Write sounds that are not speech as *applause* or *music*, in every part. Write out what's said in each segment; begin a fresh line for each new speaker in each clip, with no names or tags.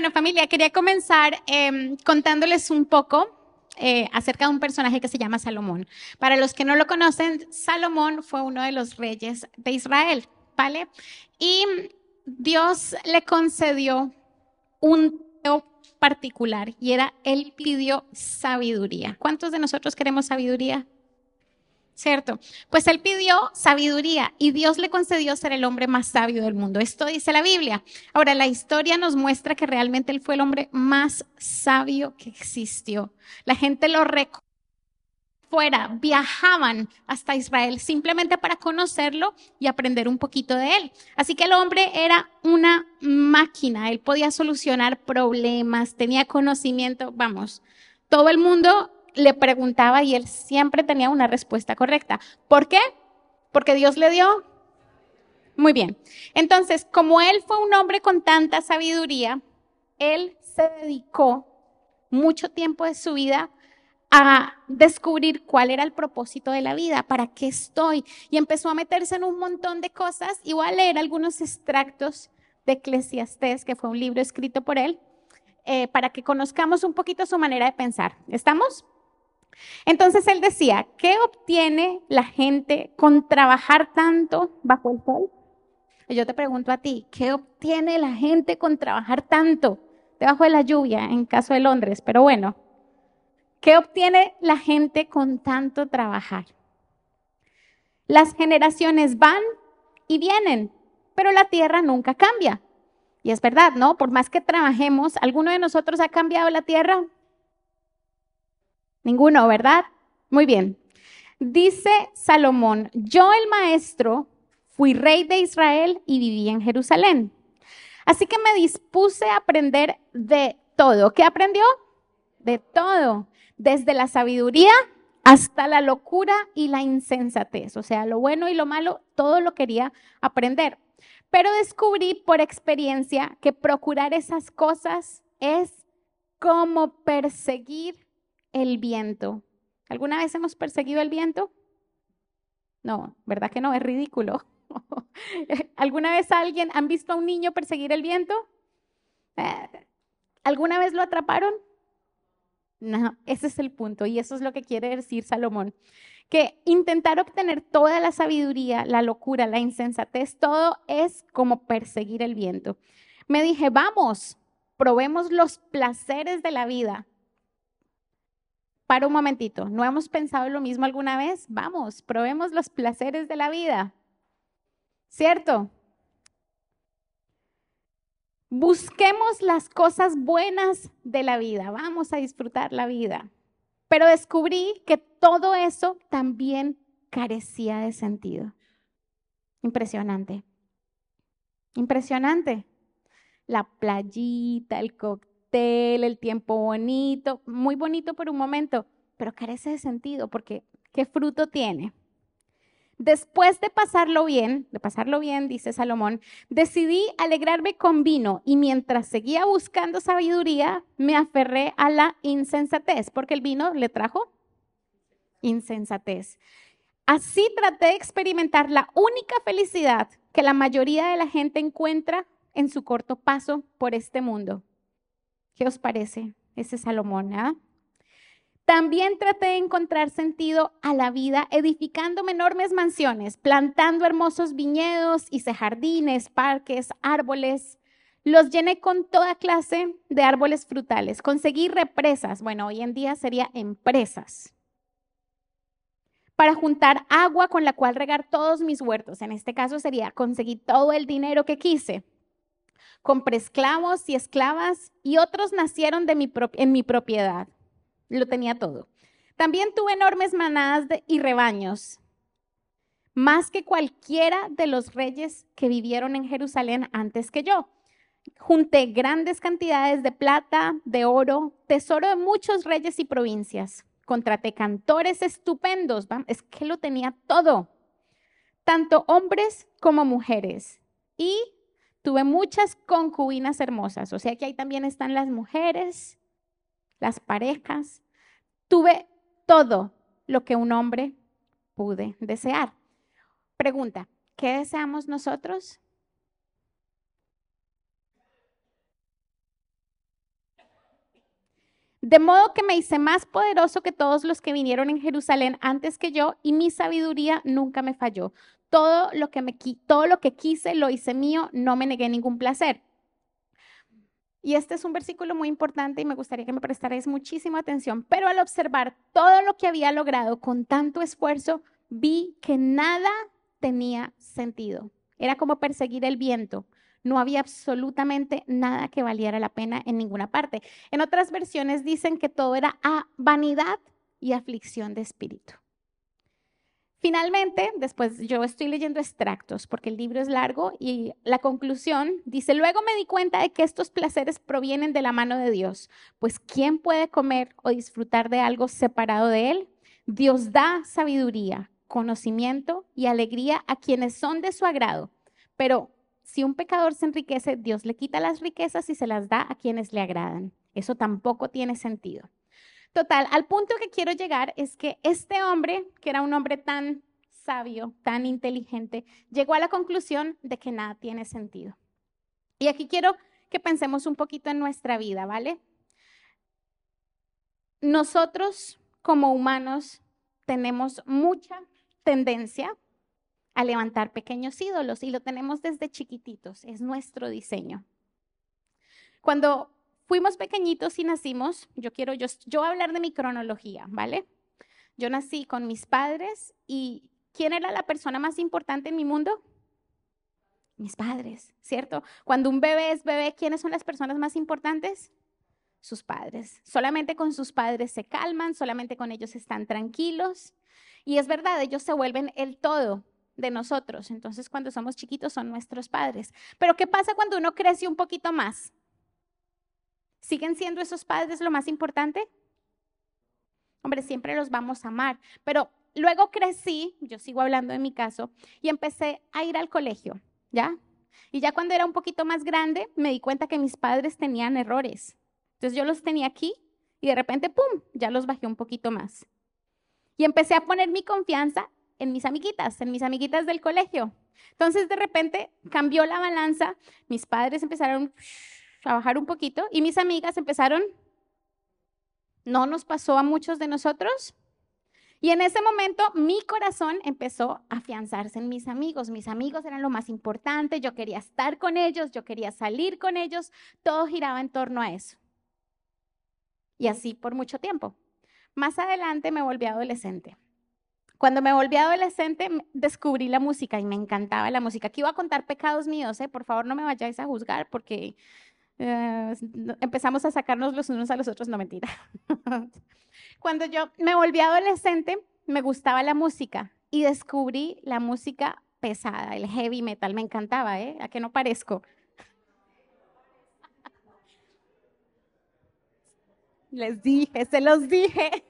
Bueno, familia, quería comenzar em, contándoles un poco eh, acerca de un personaje que se llama Salomón. Para los que no lo conocen, Salomón fue uno de los reyes de Israel, ¿vale? Y Dios le concedió un particular y era, él pidió sabiduría. ¿Cuántos de nosotros queremos sabiduría? ¿Cierto? Pues él pidió sabiduría y Dios le concedió ser el hombre más sabio del mundo. Esto dice la Biblia. Ahora, la historia nos muestra que realmente él fue el hombre más sabio que existió. La gente lo recuerda fuera, viajaban hasta Israel simplemente para conocerlo y aprender un poquito de él. Así que el hombre era una máquina, él podía solucionar problemas, tenía conocimiento, vamos, todo el mundo le preguntaba y él siempre tenía una respuesta correcta. ¿Por qué? Porque Dios le dio. Muy bien. Entonces, como él fue un hombre con tanta sabiduría, él se dedicó mucho tiempo de su vida a descubrir cuál era el propósito de la vida, para qué estoy. Y empezó a meterse en un montón de cosas. Igual a leer algunos extractos de Eclesiastés, que fue un libro escrito por él, eh, para que conozcamos un poquito su manera de pensar. ¿Estamos? Entonces él decía, ¿qué obtiene la gente con trabajar tanto bajo el sol? Yo te pregunto a ti, ¿qué obtiene la gente con trabajar tanto debajo de la lluvia en caso de Londres? Pero bueno, ¿qué obtiene la gente con tanto trabajar? Las generaciones van y vienen, pero la tierra nunca cambia. Y es verdad, ¿no? Por más que trabajemos, ¿alguno de nosotros ha cambiado la tierra? Ninguno, ¿verdad? Muy bien. Dice Salomón, yo el maestro fui rey de Israel y viví en Jerusalén. Así que me dispuse a aprender de todo. ¿Qué aprendió? De todo. Desde la sabiduría hasta la locura y la insensatez. O sea, lo bueno y lo malo, todo lo quería aprender. Pero descubrí por experiencia que procurar esas cosas es como perseguir el viento. ¿Alguna vez hemos perseguido el viento? No, ¿verdad que no? Es ridículo. *laughs* ¿Alguna vez alguien han visto a un niño perseguir el viento? Eh, ¿Alguna vez lo atraparon? No, ese es el punto y eso es lo que quiere decir Salomón. Que intentar obtener toda la sabiduría, la locura, la insensatez, todo es como perseguir el viento. Me dije, vamos, probemos los placeres de la vida para un momentito, ¿no hemos pensado lo mismo alguna vez? Vamos, probemos los placeres de la vida. ¿Cierto? Busquemos las cosas buenas de la vida, vamos a disfrutar la vida. Pero descubrí que todo eso también carecía de sentido. Impresionante. Impresionante. La playita, el cóctel el tiempo bonito, muy bonito por un momento, pero carece de sentido porque ¿qué fruto tiene? Después de pasarlo bien, de pasarlo bien, dice Salomón, decidí alegrarme con vino y mientras seguía buscando sabiduría, me aferré a la insensatez, porque el vino le trajo insensatez. Así traté de experimentar la única felicidad que la mayoría de la gente encuentra en su corto paso por este mundo. ¿Qué os parece ese Salomón? Ah? También traté de encontrar sentido a la vida edificando enormes mansiones, plantando hermosos viñedos, hice jardines, parques, árboles. Los llené con toda clase de árboles frutales. Conseguí represas, bueno, hoy en día sería empresas, para juntar agua con la cual regar todos mis huertos. En este caso sería conseguir todo el dinero que quise compré esclavos y esclavas y otros nacieron de mi en mi propiedad. Lo tenía todo. También tuve enormes manadas y rebaños, más que cualquiera de los reyes que vivieron en Jerusalén antes que yo. Junté grandes cantidades de plata, de oro, tesoro de muchos reyes y provincias. Contraté cantores estupendos, es que lo tenía todo, tanto hombres como mujeres. Y Tuve muchas concubinas hermosas, o sea que ahí también están las mujeres, las parejas. Tuve todo lo que un hombre pude desear. Pregunta, ¿qué deseamos nosotros? De modo que me hice más poderoso que todos los que vinieron en Jerusalén antes que yo y mi sabiduría nunca me falló. Todo lo que, me, todo lo que quise lo hice mío, no me negué ningún placer. Y este es un versículo muy importante y me gustaría que me prestarais muchísima atención. Pero al observar todo lo que había logrado con tanto esfuerzo, vi que nada tenía sentido. Era como perseguir el viento. No había absolutamente nada que valiera la pena en ninguna parte. En otras versiones dicen que todo era a vanidad y aflicción de espíritu. Finalmente, después yo estoy leyendo extractos porque el libro es largo y la conclusión dice, luego me di cuenta de que estos placeres provienen de la mano de Dios, pues ¿quién puede comer o disfrutar de algo separado de Él? Dios da sabiduría, conocimiento y alegría a quienes son de su agrado, pero si un pecador se enriquece, Dios le quita las riquezas y se las da a quienes le agradan. Eso tampoco tiene sentido. Total, al punto que quiero llegar es que este hombre, que era un hombre tan sabio, tan inteligente, llegó a la conclusión de que nada tiene sentido. Y aquí quiero que pensemos un poquito en nuestra vida, ¿vale? Nosotros como humanos tenemos mucha tendencia a levantar pequeños ídolos y lo tenemos desde chiquititos, es nuestro diseño. Cuando fuimos pequeñitos y nacimos, yo quiero yo, hablar de mi cronología, ¿vale? Yo nací con mis padres y ¿quién era la persona más importante en mi mundo? Mis padres, ¿cierto? Cuando un bebé es bebé, ¿quiénes son las personas más importantes? Sus padres. Solamente con sus padres se calman, solamente con ellos están tranquilos. Y es verdad, ellos se vuelven el todo de nosotros. Entonces, cuando somos chiquitos son nuestros padres. Pero ¿qué pasa cuando uno crece un poquito más? ¿Siguen siendo esos padres lo más importante? Hombre, siempre los vamos a amar. Pero luego crecí, yo sigo hablando de mi caso, y empecé a ir al colegio, ¿ya? Y ya cuando era un poquito más grande, me di cuenta que mis padres tenían errores. Entonces yo los tenía aquí y de repente, ¡pum!, ya los bajé un poquito más. Y empecé a poner mi confianza en mis amiguitas, en mis amiguitas del colegio. Entonces de repente cambió la balanza, mis padres empezaron a bajar un poquito y mis amigas empezaron, no nos pasó a muchos de nosotros. Y en ese momento mi corazón empezó a afianzarse en mis amigos. Mis amigos eran lo más importante, yo quería estar con ellos, yo quería salir con ellos, todo giraba en torno a eso. Y así por mucho tiempo. Más adelante me volví adolescente. Cuando me volví adolescente, descubrí la música y me encantaba la música. Aquí iba a contar pecados míos, ¿eh? por favor no me vayáis a juzgar porque eh, empezamos a sacarnos los unos a los otros, no mentira. *laughs* Cuando yo me volví adolescente, me gustaba la música y descubrí la música pesada, el heavy metal, me encantaba, ¿eh? ¿A qué no parezco? *laughs* Les dije, se los dije.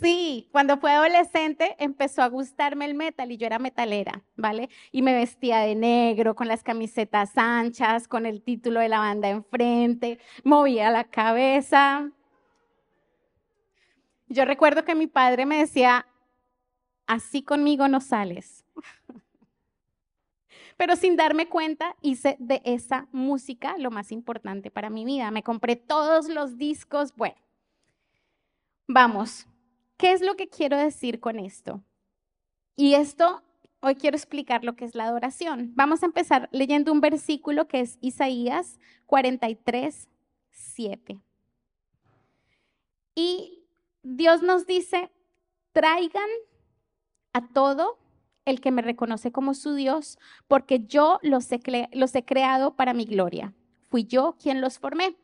Sí, cuando fue adolescente empezó a gustarme el metal y yo era metalera, ¿vale? Y me vestía de negro, con las camisetas anchas, con el título de la banda enfrente, movía la cabeza. Yo recuerdo que mi padre me decía, así conmigo no sales. *laughs* Pero sin darme cuenta, hice de esa música lo más importante para mi vida. Me compré todos los discos. Bueno, vamos, ¿Qué es lo que quiero decir con esto? Y esto, hoy quiero explicar lo que es la adoración. Vamos a empezar leyendo un versículo que es Isaías 43, 7. Y Dios nos dice, traigan a todo el que me reconoce como su Dios, porque yo los he, creado para mi gloria. Fui yo quien los formé.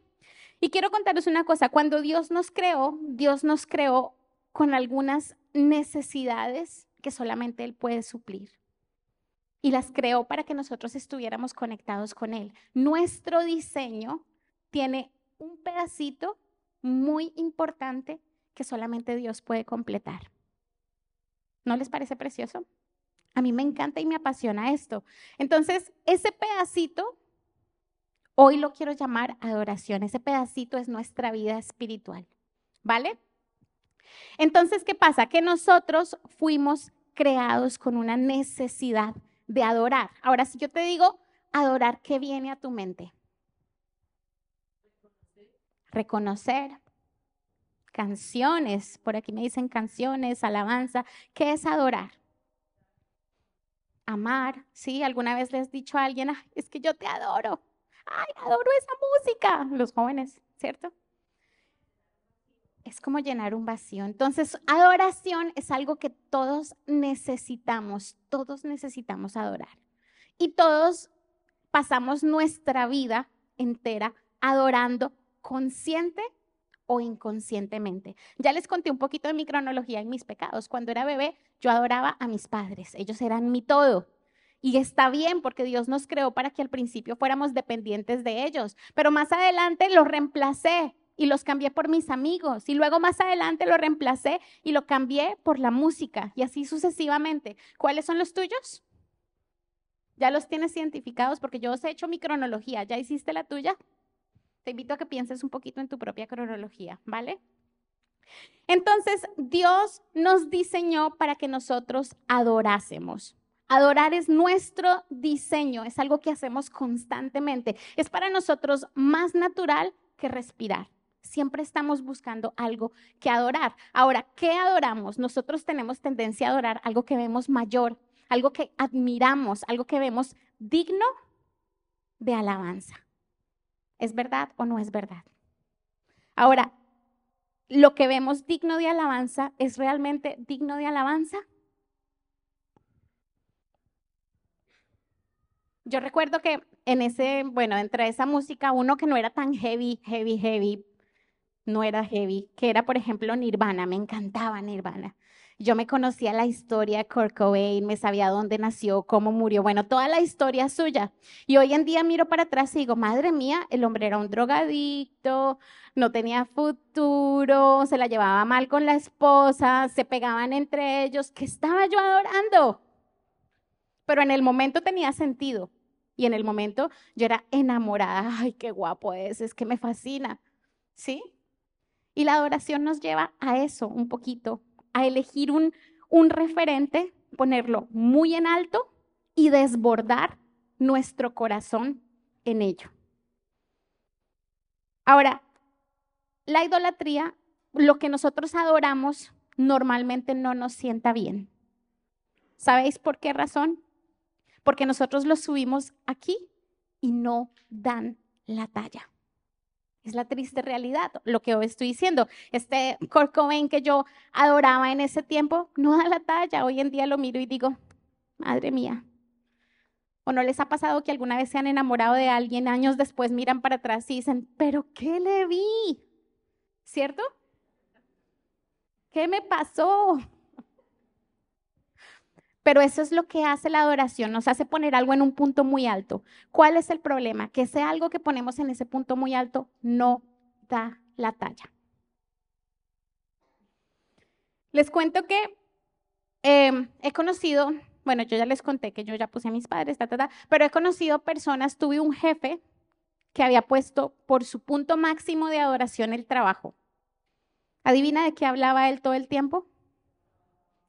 Y quiero contaros una cosa, cuando Dios nos creó, Dios nos creó con algunas necesidades que solamente Él puede suplir. Y las creó para que nosotros estuviéramos conectados con Él. Nuestro diseño tiene un pedacito muy importante que solamente Dios puede completar. ¿No les parece precioso? A mí me encanta y me apasiona esto. Entonces, ese pedacito, hoy lo quiero llamar adoración. Ese pedacito es nuestra vida espiritual. ¿Vale? Entonces, ¿qué pasa? Que nosotros fuimos creados con una necesidad de adorar. Ahora, si yo te digo adorar, ¿qué viene a tu mente? reconocer. Canciones, por aquí me dicen canciones, alabanza. ¿Qué es adorar? Amar, ¿sí? ¿Alguna vez les he dicho a alguien, es que yo te adoro? ¡Ay, adoro esa música! Los jóvenes, ¿cierto? Es como llenar un vacío. Entonces, adoración es algo que todos necesitamos, todos necesitamos adorar. Y todos pasamos nuestra vida entera adorando consciente o inconscientemente. Ya les conté un poquito de mi cronología y mis pecados. Cuando era bebé, yo adoraba a mis padres. Ellos eran mi todo. Y está bien porque Dios nos creó para que al principio fuéramos dependientes de ellos. Pero más adelante los reemplacé y los cambié por mis amigos. Y luego más adelante lo reemplacé y lo cambié por la música. Y así sucesivamente. ¿Cuáles son los tuyos? Ya los tienes identificados porque yo os he hecho mi cronología. ¿Ya hiciste la tuya? Te invito a que pienses un poquito en tu propia cronología, ¿vale? Entonces, Dios nos diseñó para que nosotros adorásemos. Adorar es nuestro diseño, es algo que hacemos constantemente. Es para nosotros más natural que respirar. Siempre estamos buscando algo que adorar. Ahora, ¿qué adoramos? Nosotros tenemos tendencia a adorar algo que vemos mayor, algo que admiramos, algo que vemos digno de alabanza. ¿Es verdad o no es verdad? Ahora, ¿lo que vemos digno de alabanza es realmente digno de alabanza? Yo recuerdo que en ese, bueno, entre esa música, uno que no era tan heavy, heavy, heavy, no era heavy, que era, por ejemplo, Nirvana, me encantaba Nirvana. Yo me conocía la historia de Kurt Cobain, me sabía dónde nació, cómo murió, bueno, toda la historia suya. Y hoy en día miro para atrás y digo, madre mía, el hombre era un drogadicto, no tenía futuro, se la llevaba mal con la esposa, se pegaban entre ellos, ¿qué estaba yo adorando? Pero en el momento tenía sentido. Y en el momento yo era enamorada, ay, qué guapo es, es que me fascina. ¿Sí? Y la adoración nos lleva a eso un poquito, a elegir un, un referente, ponerlo muy en alto y desbordar nuestro corazón en ello. Ahora, la idolatría, lo que nosotros adoramos, normalmente no nos sienta bien. ¿Sabéis por qué razón? Porque nosotros lo subimos aquí y no dan la talla. Es la triste realidad, lo que hoy estoy diciendo. Este Kurt que yo adoraba en ese tiempo no da la talla. Hoy en día lo miro y digo, madre mía. ¿O no les ha pasado que alguna vez se han enamorado de alguien, años después miran para atrás y dicen, pero ¿qué le vi? ¿Cierto? ¿Qué me pasó? Pero eso es lo que hace la adoración, nos hace poner algo en un punto muy alto. ¿Cuál es el problema? Que ese algo que ponemos en ese punto muy alto no da la talla. Les cuento que em, he conocido, bueno, yo ya les conté que yo ya puse a mis padres, pero he conocido personas, tuve un jefe que había puesto por su punto máximo de adoración el trabajo. ¿Adivina de qué hablaba él todo el tiempo?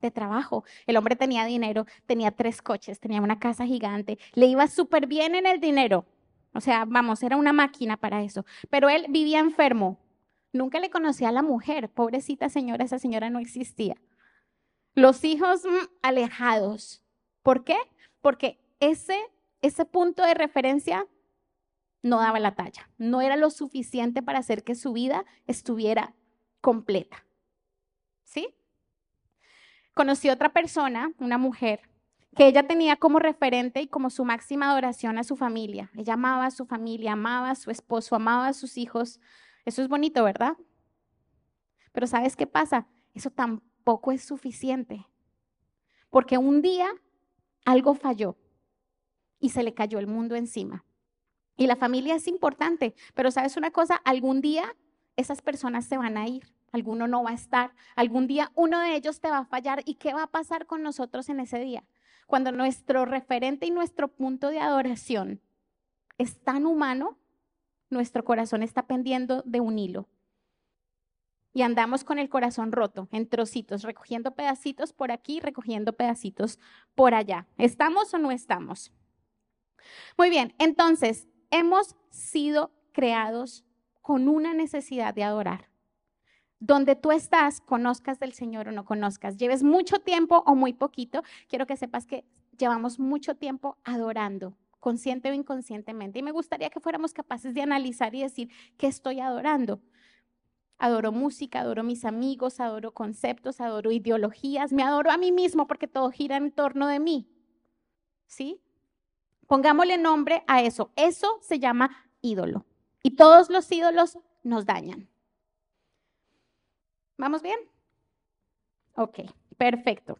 De trabajo. El hombre tenía dinero, tenía tres coches, tenía una casa gigante, le iba súper bien en el dinero. O sea, vamos, era una máquina para eso. Pero él vivía enfermo. Nunca le conocía a la mujer. Pobrecita señora, esa señora no existía. Los hijos mm, alejados. ¿Por qué? Porque ese, ese punto de referencia no daba la talla. No era lo suficiente para hacer que su vida estuviera completa. ¿Sí? Conocí otra persona, una mujer, que ella tenía como referente y como su máxima adoración a su familia. Ella amaba a su familia, amaba a su esposo, amaba a sus hijos. Eso es bonito, ¿verdad? Pero ¿sabes qué pasa? Eso tampoco es suficiente. Porque un día algo falló y se le cayó el mundo encima. Y la familia es importante, pero ¿sabes una cosa? Algún día esas personas se van a ir alguno no va a estar, algún día uno de ellos te va a fallar y qué va a pasar con nosotros en ese día. Cuando nuestro referente y nuestro punto de adoración es tan humano, nuestro corazón está pendiendo de un hilo. Y andamos con el corazón roto, en trocitos, recogiendo pedacitos por aquí, recogiendo pedacitos por allá. ¿Estamos o no estamos? Muy bien, entonces, hemos sido creados con una necesidad de adorar. Donde tú estás, conozcas del Señor o no conozcas, lleves mucho tiempo o muy poquito, quiero que sepas que llevamos mucho tiempo adorando, consciente o inconscientemente. Y me gustaría que fuéramos capaces de analizar y decir, ¿qué estoy adorando? Adoro música, adoro mis amigos, adoro conceptos, adoro ideologías, me adoro a mí mismo porque todo gira en torno de mí. ¿Sí? Pongámosle nombre a eso. Eso se llama ídolo. Y todos los ídolos nos dañan. ¿Vamos bien? Ok, perfecto.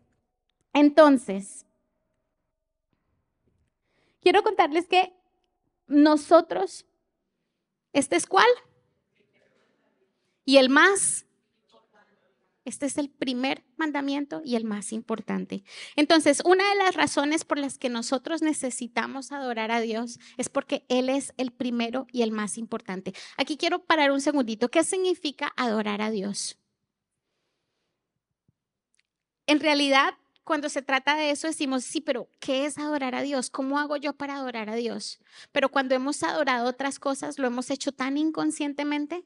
Entonces, quiero contarles que nosotros, ¿este es cuál? Y el más este es el primer mandamiento y el más importante. Entonces, una de las razones por las que nosotros necesitamos adorar a Dios es porque Él es el primero y el más importante. Aquí quiero parar un segundito. ¿Qué significa adorar a Dios? En realidad, cuando se trata de eso decimos, sí, pero ¿qué es adorar a Dios? ¿Cómo hago yo para adorar a Dios? Pero cuando hemos adorado otras cosas, lo hemos hecho tan inconscientemente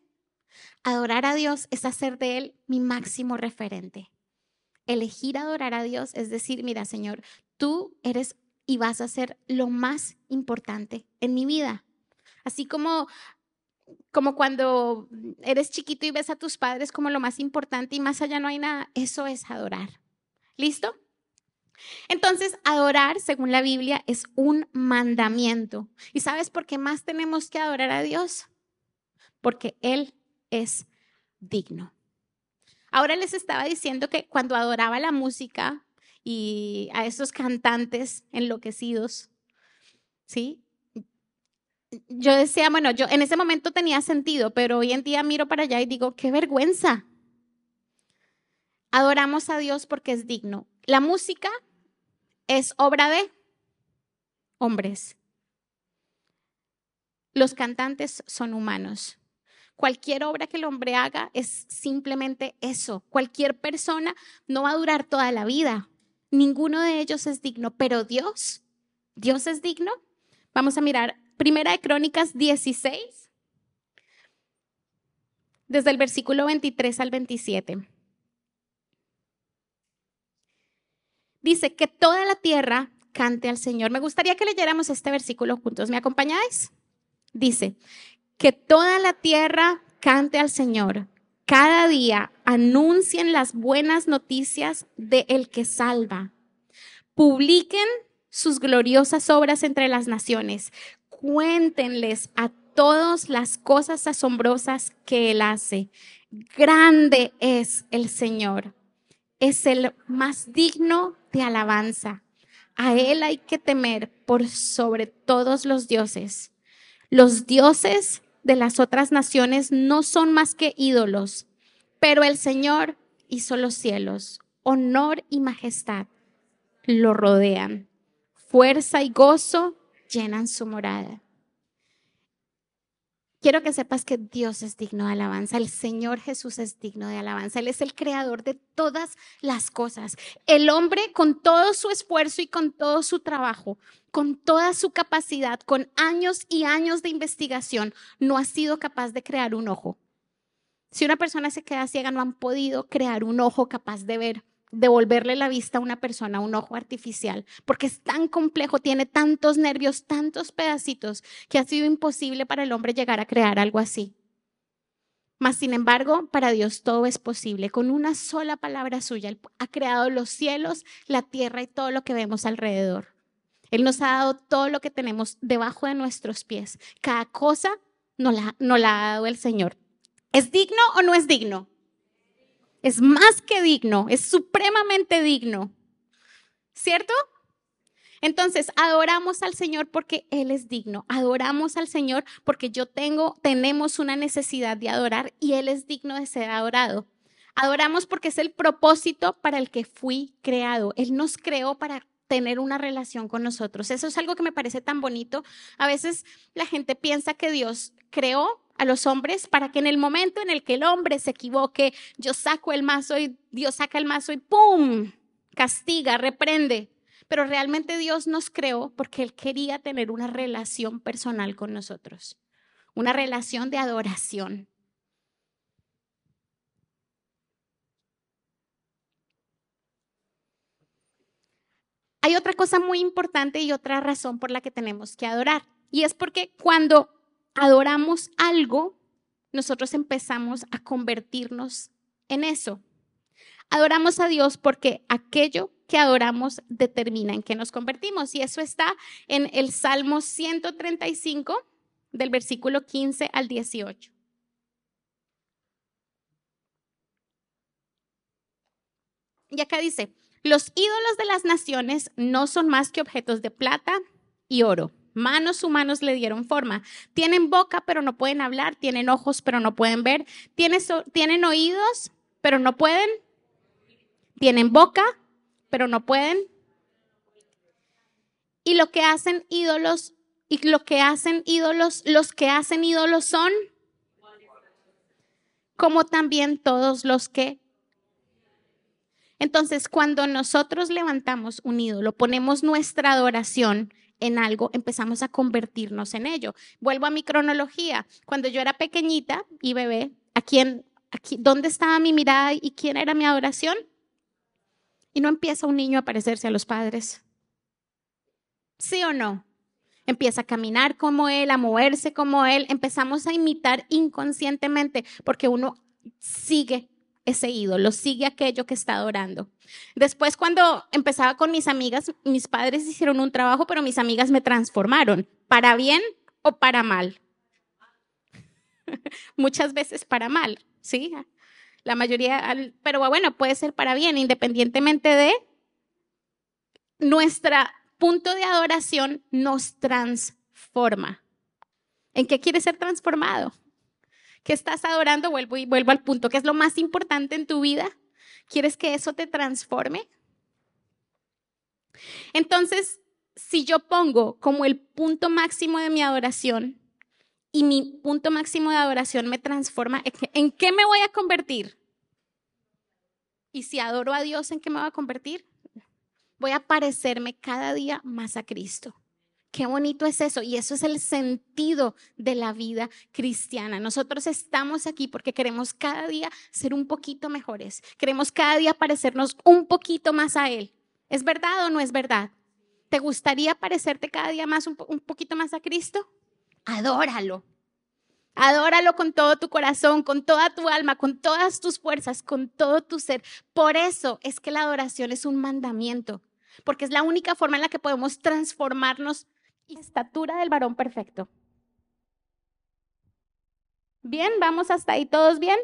Adorar a Dios es hacer de Él mi máximo referente. Elegir adorar a Dios es decir, mira Señor, tú eres y vas a ser lo más importante en mi vida. Así como como cuando eres chiquito y ves a tus padres como lo más importante y más allá no hay nada, eso es adorar. ¿Listo? Entonces, adorar, según la Biblia, es un mandamiento. ¿Y sabes por qué más tenemos que adorar a Dios? Porque Él es digno. Ahora les estaba diciendo que cuando adoraba la música y a esos cantantes enloquecidos, ¿sí? Yo decía, bueno, yo en ese momento tenía sentido, pero hoy en día miro para allá y digo, qué vergüenza. Adoramos a Dios porque es digno. La música es obra de hombres. Los cantantes son humanos. Cualquier obra que el hombre haga es simplemente eso. Cualquier persona no va a durar toda la vida. Ninguno de ellos es digno, pero Dios, Dios es digno. Vamos a mirar Primera de Crónicas 16, desde el versículo 23 al 27. Dice que toda la tierra cante al Señor. Me gustaría que leyéramos este versículo juntos. ¿Me acompañáis? Dice, que toda la tierra cante al Señor. Cada día anuncien las buenas noticias de el que salva. Publiquen sus gloriosas obras entre las naciones. Cuéntenles a todos las cosas asombrosas que Él hace. Grande es el Señor. Es el más digno de alabanza. A Él hay que temer por sobre todos los dioses. Los dioses de las otras naciones no son más que ídolos, pero el Señor hizo los cielos, honor y majestad lo rodean, fuerza y gozo llenan su morada. Quiero que sepas que Dios es digno de alabanza, el Señor Jesús es digno de alabanza, Él es el creador de todas las cosas. El hombre con todo su esfuerzo y con todo su trabajo, con toda su capacidad, con años y años de investigación, no ha sido capaz de crear un ojo. Si una persona se queda ciega, no han podido crear un ojo capaz de ver devolverle la vista a una persona, un ojo artificial, porque es tan complejo, tiene tantos nervios, tantos pedacitos, que ha sido imposible para el hombre llegar a crear algo así. Mas, sin embargo, para Dios todo es posible. Con una sola palabra suya, Él ha creado los cielos, la tierra y todo lo que vemos alrededor. Él nos ha dado todo lo que tenemos debajo de nuestros pies. Cada cosa la, nos la ha dado el Señor. ¿Es digno o no es digno? Es más que digno, es supremamente digno. ¿Cierto? Entonces, adoramos al Señor porque Él es digno. Adoramos al Señor porque yo tengo, tenemos una necesidad de adorar y Él es digno de ser adorado. Adoramos porque es el propósito para el que fui creado. Él nos creó para tener una relación con nosotros. Eso es algo que me parece tan bonito. A veces la gente piensa que Dios creó a los hombres para que en el momento en el que el hombre se equivoque, yo saco el mazo y Dios saca el mazo y ¡pum! castiga, reprende. Pero realmente Dios nos creó porque Él quería tener una relación personal con nosotros. una relación de adoración. Hay otra cosa muy importante y otra razón por la que tenemos que adorar. Y es porque cuando adoramos algo, nosotros empezamos a convertirnos en eso. Adoramos a Dios porque aquello que adoramos determina en qué nos convertimos. Y eso está en el Salmo 135, del versículo 15 al 18. Y acá dice, los ídolos de las naciones no son más que objetos de plata y oro. Manos humanos le dieron forma. Tienen boca, pero no pueden hablar. Tienen ojos, pero no pueden ver. Tienen, oídos, pero no pueden. Tienen boca, pero no pueden. Y lo que hacen ídolos, y lo que hacen ídolos, los que hacen ídolos son como también todos los que entonces, cuando nosotros levantamos un ídolo, ponemos nuestra adoración en algo, empezamos a convertirnos en ello. Vuelvo a mi cronología. Cuando yo era pequeñita y bebé, ¿a quién, aquí, dónde estaba mi mirada y quién era mi adoración? Y no empieza un niño a parecerse a los padres. ¿Sí o no? Empieza a caminar como él, a moverse como él. Empezamos a imitar inconscientemente porque uno sigue ese ídolo, sigue aquello que está adorando. Después, cuando empezaba con mis amigas, mis padres hicieron un trabajo, pero mis amigas me transformaron, para bien o para mal. *laughs* Muchas veces para mal, ¿sí? La mayoría, pero bueno, puede ser para bien, independientemente de nuestro punto de adoración nos transforma. ¿En qué quiere ser transformado? ¿Qué estás adorando? Vuelvo y vuelvo al punto. ¿Qué es lo más importante en tu vida? ¿Quieres que eso te transforme? Entonces, si yo pongo como el punto máximo de mi adoración y mi punto máximo de adoración me transforma, ¿en qué me voy a convertir? Y si adoro a Dios, ¿en qué me voy a convertir? Voy a parecerme cada día más a Cristo. Qué bonito es eso. Y eso es el sentido de la vida cristiana. Nosotros estamos aquí porque queremos cada día ser un poquito mejores. Queremos cada día parecernos un poquito más a Él. ¿Es verdad o no es verdad? ¿Te gustaría parecerte cada día más un, poquito más a Cristo? Adóralo. Adóralo con todo tu corazón, con toda tu alma, con todas tus fuerzas, con todo tu ser. Por eso es que la adoración es un mandamiento, porque es la única forma en la que podemos transformarnos estatura del varón perfecto. Bien, vamos hasta ahí, ¿todos bien?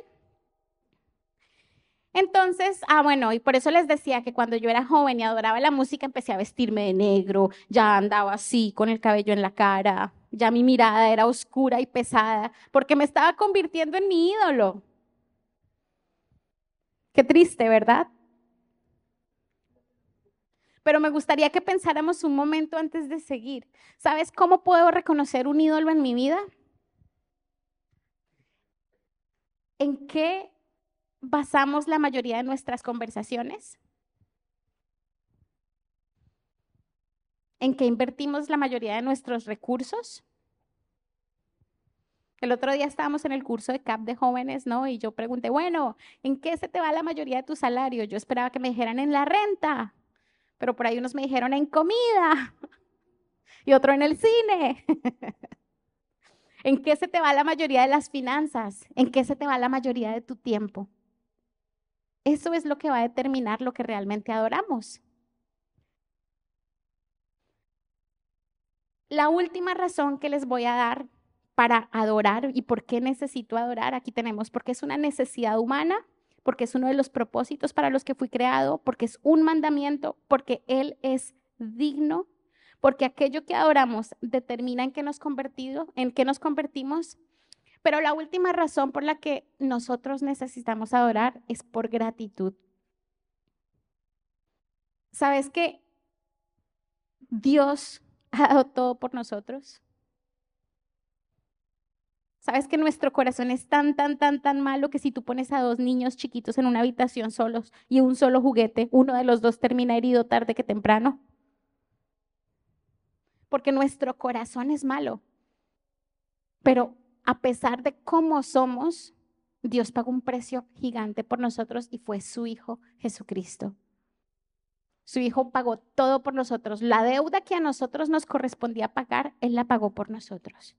Entonces, ah, bueno, y por eso les decía que cuando yo era joven y adoraba la música, empecé a vestirme de negro, ya andaba así, con el cabello en la cara, ya mi mirada era oscura y pesada, porque me estaba convirtiendo en mi ídolo. Qué triste, ¿verdad? Pero me gustaría que pensáramos un momento antes de seguir. ¿Sabes cómo puedo reconocer un ídolo en mi vida? ¿En qué basamos la mayoría de nuestras conversaciones? ¿En qué invertimos la mayoría de nuestros recursos? El otro día estábamos en el curso de CAP de jóvenes, ¿no? Y yo pregunté, bueno, ¿en qué se te va la mayoría de tu salario? Yo esperaba que me dijeran en la renta pero por ahí unos me dijeron en comida y otro en el cine. *laughs* ¿En qué se te va la mayoría de las finanzas? ¿En qué se te va la mayoría de tu tiempo? Eso es lo que va a determinar lo que realmente adoramos. La última razón que les voy a dar para adorar y por qué necesito adorar, aquí tenemos, porque es una necesidad humana, porque es uno de los propósitos para los que fui creado, porque es un mandamiento, porque Él es digno, porque aquello que adoramos determina en qué nos convertido, en qué nos convertimos. Pero la última razón por la que nosotros necesitamos adorar es por gratitud. ¿Sabes que Dios *laughs* ha dado todo por nosotros? Sabes que nuestro corazón es tan, tan, tan, tan malo que si tú pones a dos niños chiquitos en una habitación solos y un solo juguete, uno de los dos termina herido tarde que temprano. Porque nuestro corazón es malo. Pero a pesar de cómo somos, Dios pagó un precio gigante por nosotros y fue su Hijo Jesucristo. Su Hijo pagó todo por nosotros. La deuda que a nosotros nos correspondía pagar, Él la pagó por nosotros.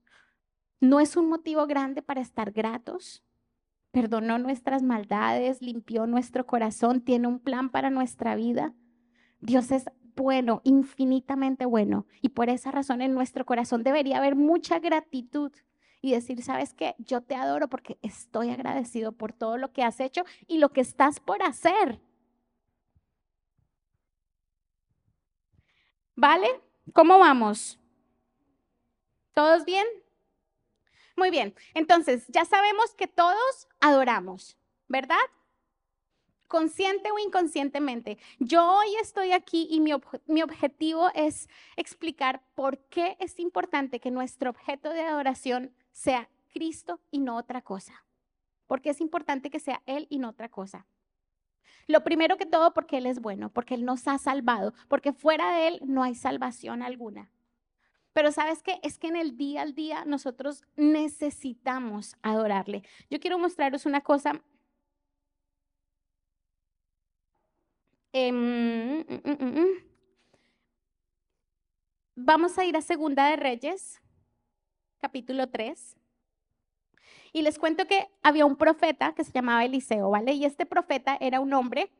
¿No es un motivo grande para estar gratos? Perdonó nuestras maldades, limpió nuestro corazón, tiene un plan para nuestra vida. Dios es bueno, infinitamente bueno. Y por esa razón en nuestro corazón debería haber mucha gratitud y decir, sabes qué, yo te adoro porque estoy agradecido por todo lo que has hecho y lo que estás por hacer. ¿Vale? ¿Cómo vamos? ¿Todos bien? Muy bien, entonces ya sabemos que todos adoramos, ¿verdad? consciente o inconscientemente. Yo hoy estoy aquí y mi, mi, objetivo es explicar por qué es importante que nuestro objeto de adoración sea Cristo y no otra cosa. Porque es importante que sea Él y no otra cosa. Lo primero que todo porque Él es bueno, porque Él nos ha salvado, porque fuera de Él no hay salvación alguna. Pero sabes qué? Es que en el día al día nosotros necesitamos adorarle. Yo quiero mostraros una cosa Em, mm, mm, mm, Vamos a ir a Segunda de Reyes, capítulo 3. Y les cuento que había un profeta que se llamaba Eliseo, ¿vale? Y este profeta era un hombre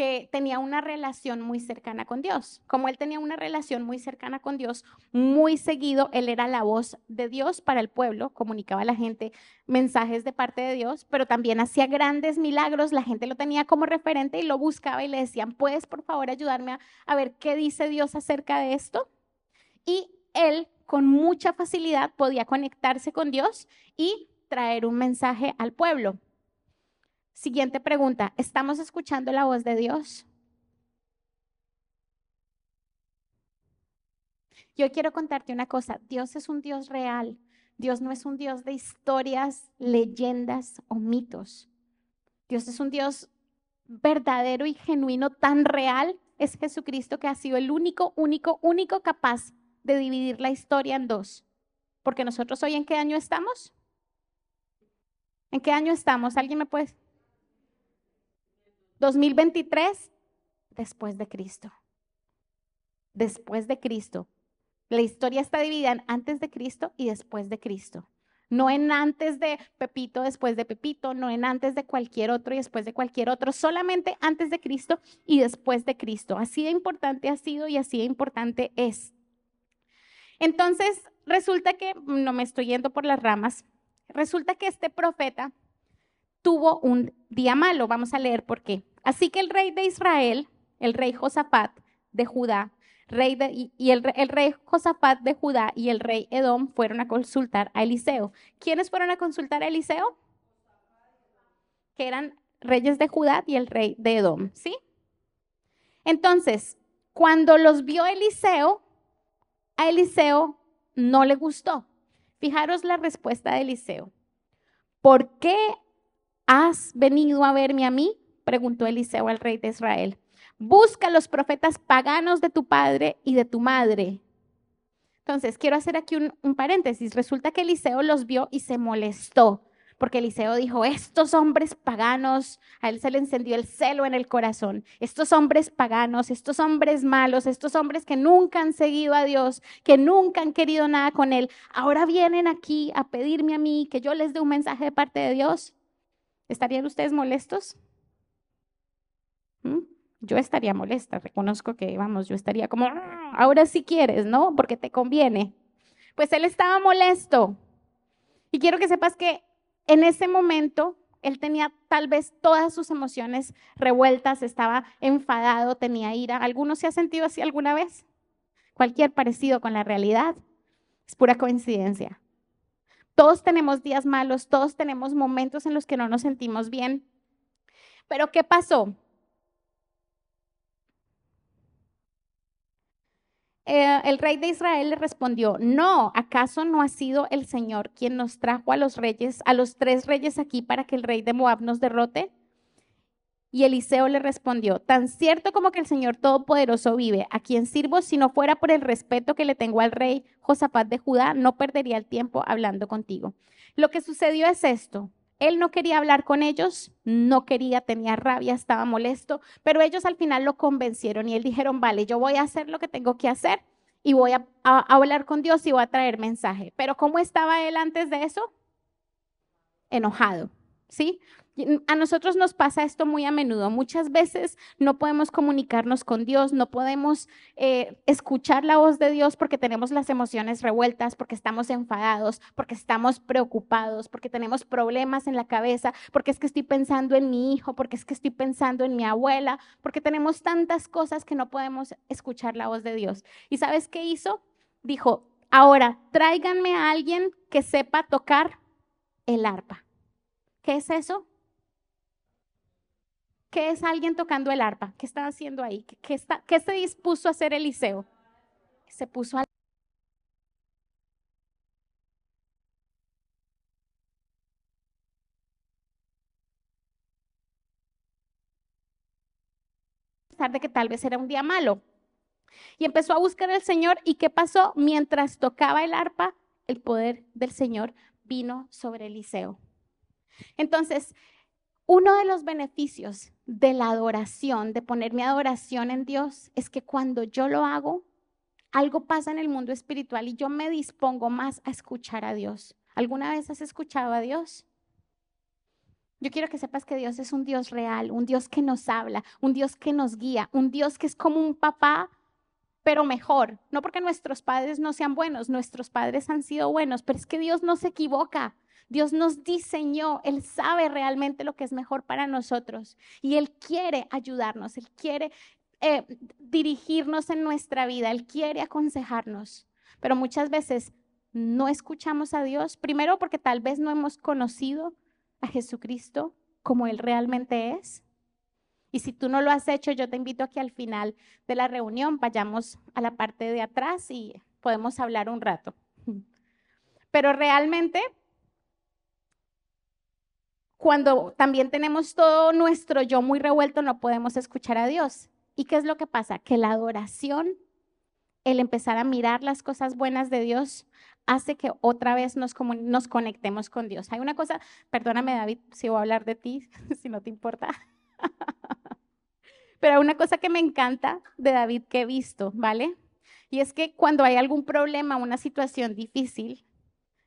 que tenía una relación muy cercana con Dios. Como él tenía una relación muy cercana con Dios, muy seguido, él era la voz de Dios para el pueblo, comunicaba a la gente mensajes de parte de Dios, pero también hacía grandes milagros, la gente lo tenía como referente y lo buscaba y le decían, ¿puedes por favor ayudarme a, a ver qué dice Dios acerca de esto? Y él con mucha facilidad podía conectarse con Dios y traer un mensaje al pueblo. Siguiente pregunta, ¿estamos escuchando la voz de Dios? Yo quiero contarte una cosa, Dios es un Dios real, Dios no es un Dios de historias, leyendas o mitos. Dios es un Dios verdadero y genuino, tan real es Jesucristo que ha sido el único, único, único capaz de dividir la historia en dos. Porque nosotros hoy en qué año estamos? ¿En qué año estamos? ¿Alguien me puede? 2023, después de Cristo. Después de Cristo. La historia está dividida en antes de Cristo y después de Cristo. No en antes de Pepito, después de Pepito, no en antes de cualquier otro y después de cualquier otro, solamente antes de Cristo y después de Cristo. Así de importante ha sido y así de importante es. Entonces, resulta que, no me estoy yendo por las ramas, resulta que este profeta tuvo un día malo. Vamos a leer por qué. Así que el rey de Israel, el rey Josafat de Judá, rey y, el, el, rey Josafat de Judá y el rey Edom fueron a consultar a Eliseo. ¿Quiénes fueron a consultar a Eliseo? Que eran reyes de Judá y el rey de Edom, ¿sí? Entonces, cuando los vio Eliseo, a Eliseo no le gustó. Fijaros la respuesta de Eliseo. ¿Por qué ¿Has venido a verme a mí? preguntó Eliseo al rey de Israel. Busca los profetas paganos de tu padre y de tu madre. Entonces, quiero hacer aquí un, un paréntesis. Resulta que Eliseo los vio y se molestó, porque Eliseo dijo, estos hombres paganos, a él se le encendió el celo en el corazón, estos hombres paganos, estos hombres malos, estos hombres que nunca han seguido a Dios, que nunca han querido nada con él, ahora vienen aquí a pedirme a mí que yo les dé un mensaje de parte de Dios. ¿Estarían ustedes molestos? ¿Mm? Yo estaría molesta, reconozco que, vamos, yo estaría como, ah, ahora sí quieres, ¿no? Porque te conviene. Pues él estaba molesto. Y quiero que sepas que en ese momento él tenía tal vez todas sus emociones revueltas, estaba enfadado, tenía ira. ¿Alguno se ha sentido así alguna vez? Cualquier parecido con la realidad es pura coincidencia. Todos tenemos días malos, todos tenemos momentos en los que no nos sentimos bien. Pero ¿qué pasó? Eh, el rey de Israel le respondió, no, ¿acaso no ha sido el Señor quien nos trajo a los reyes, a los tres reyes aquí para que el rey de Moab nos derrote? Y Eliseo le respondió, tan cierto como que el Señor Todopoderoso vive, a quien sirvo, si no fuera por el respeto que le tengo al rey Josafat de Judá, no perdería el tiempo hablando contigo. Lo que sucedió es esto. Él no quería hablar con ellos, no quería, tenía rabia, estaba molesto, pero ellos al final lo convencieron y él dijeron, vale, yo voy a hacer lo que tengo que hacer y voy a, a hablar con Dios y voy a traer mensaje. Pero ¿cómo estaba él antes de eso? Enojado, ¿sí? A nosotros nos pasa esto muy a menudo. Muchas veces no podemos comunicarnos con Dios, no podemos eh, escuchar la voz de Dios porque tenemos las emociones revueltas, porque estamos enfadados, porque estamos preocupados, porque tenemos problemas en la cabeza, porque es que estoy pensando en mi hijo, porque es que estoy pensando en mi abuela, porque tenemos tantas cosas que no podemos escuchar la voz de Dios. ¿Y sabes qué hizo? Dijo, ahora tráiganme a alguien que sepa tocar el arpa. ¿Qué es eso? ¿Qué es alguien tocando el arpa? ¿Qué está haciendo ahí? ¿Qué, se dispuso a hacer Eliseo? Se puso a de que tal vez era un día malo. Y empezó a buscar al Señor. ¿Y qué pasó? Mientras tocaba el arpa, el poder del Señor vino sobre Eliseo. Entonces, uno de los beneficios de la adoración, de poner mi adoración en Dios, es que cuando yo lo hago, algo pasa en el mundo espiritual y yo me dispongo más a escuchar a Dios. ¿Alguna vez has escuchado a Dios? Yo quiero que sepas que Dios es un Dios real, un Dios que nos habla, un Dios que nos guía, un Dios que es como un papá, pero mejor. No porque nuestros padres no sean buenos, nuestros padres han sido buenos, pero es que Dios no se equivoca. Dios nos diseñó, Él sabe realmente lo que es mejor para nosotros y Él quiere ayudarnos, Él quiere eh, dirigirnos en nuestra vida, Él quiere aconsejarnos, pero muchas veces no escuchamos a Dios, primero porque tal vez no hemos conocido a Jesucristo como Él realmente es. Y si tú no lo has hecho, yo te invito a que al final de la reunión vayamos a la parte de atrás y podemos hablar un rato. Pero realmente cuando también tenemos todo nuestro yo muy revuelto, no podemos escuchar a Dios. ¿Y qué es lo que pasa? Que la adoración, el empezar a mirar las cosas buenas de Dios, hace que otra vez nos, conectemos con Dios. Hay una cosa, perdóname David si voy a hablar de ti, *laughs* si no te importa. *laughs* Pero una cosa que me encanta de David que he visto, ¿vale? Y es que cuando hay algún problema, una situación difícil,